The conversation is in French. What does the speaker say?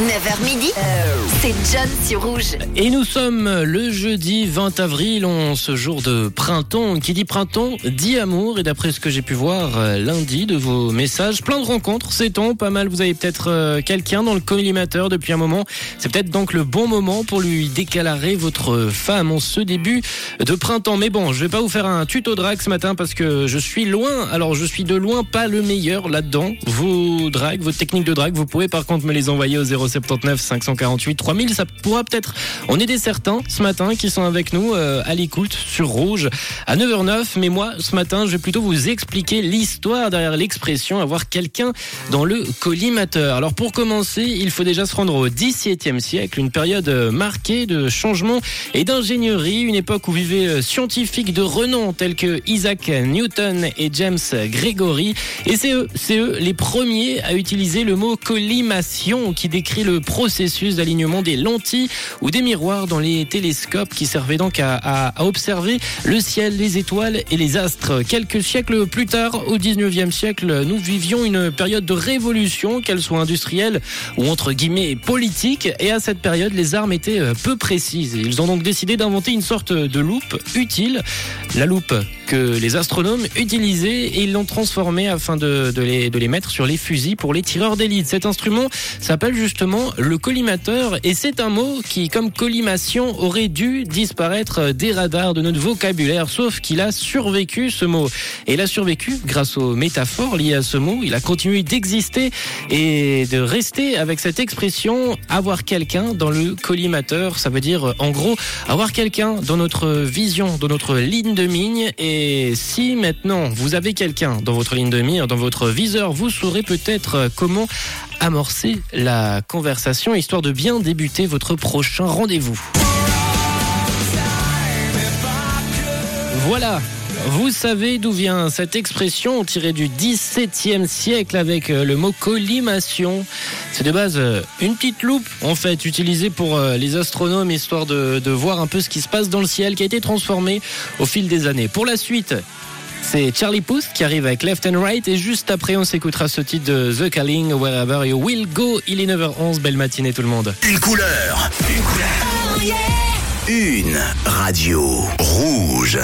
9h midi, c'est John sur Rouge. Et nous sommes le jeudi 20 avril, on ce jour de printemps. Qui dit printemps dit amour. Et d'après ce que j'ai pu voir euh, lundi de vos messages, plein de rencontres, c'est on pas mal. Vous avez peut-être euh, quelqu'un dans le collimateur depuis un moment. C'est peut-être donc le bon moment pour lui décalarer votre femme en ce début de printemps. Mais bon, je vais pas vous faire un tuto drag ce matin parce que je suis loin. Alors je suis de loin pas le meilleur là-dedans. Vos drags, vos techniques de drag, vous pouvez par contre me les envoyer au 079 548 3000. Ça pourra peut-être en aider certains ce matin qui sont avec nous euh, à l'écoute sur Rouge à 9h09. Mais moi, ce matin, je vais plutôt vous expliquer l'histoire derrière l'expression avoir quelqu'un dans le collimateur. Alors pour commencer, il faut déjà se rendre au XVIIe siècle, une période euh, marquée de changements et d'ingénierie, une époque où vivaient euh, scientifiques de renom tels que Isaac Newton et James Gregory. Et c'est eux, c'est eux les premiers à utiliser le mot collimation qui décrit le processus d'alignement des lentilles ou des miroirs dans les télescopes qui servaient donc à, à- observer le ciel, les étoiles et les astres. Quelques siècles plus tard, au 19e siècle, nous vivions une période de révolution, qu'elle soit industrielle ou entre guillemets politique. Et à cette période, les armes étaient euh, peu précises. Ils ont donc décidé d'inventer une sorte de loupe utile, la loupe que les astronomes utilisaient et ils l'ont transformée afin de, de les, de les mettre sur les fusils pour les tireurs d'élite. Cet instrument s'appelle justement le collimateur et c'est un mot qui, comme collimation, aurait dû disparaître des radars de notre vocabulaire, sauf qu'il a survécu ce mot. Et il a survécu grâce aux métaphores liées à ce mot. Il a continué d'exister et de rester avec cette expression avoir quelqu'un dans le collimateur. Ça veut dire, en gros, avoir quelqu'un dans notre vision, dans notre ligne de mine. Si maintenant vous avez quelqu'un dans votre ligne de mire, dans votre viseur, vous saurez peut-être comment amorcer la conversation histoire de bien débuter votre prochain rendez-vous. Voilà. Vous savez d'où vient cette expression tirée du XVIIe siècle avec euh, le mot collimation. C'est de base euh, une petite loupe en fait utilisée pour euh, les astronomes histoire de, de voir un peu ce qui se passe dans le ciel qui a été transformée au fil des années. Pour la suite, c'est Charlie Puth qui arrive avec Left and Right et juste après on s'écoutera ce titre de The Calling Wherever You Will Go. Il est 9h11, belle matinée tout le monde. Une couleur. Une couleur. Une radio rouge.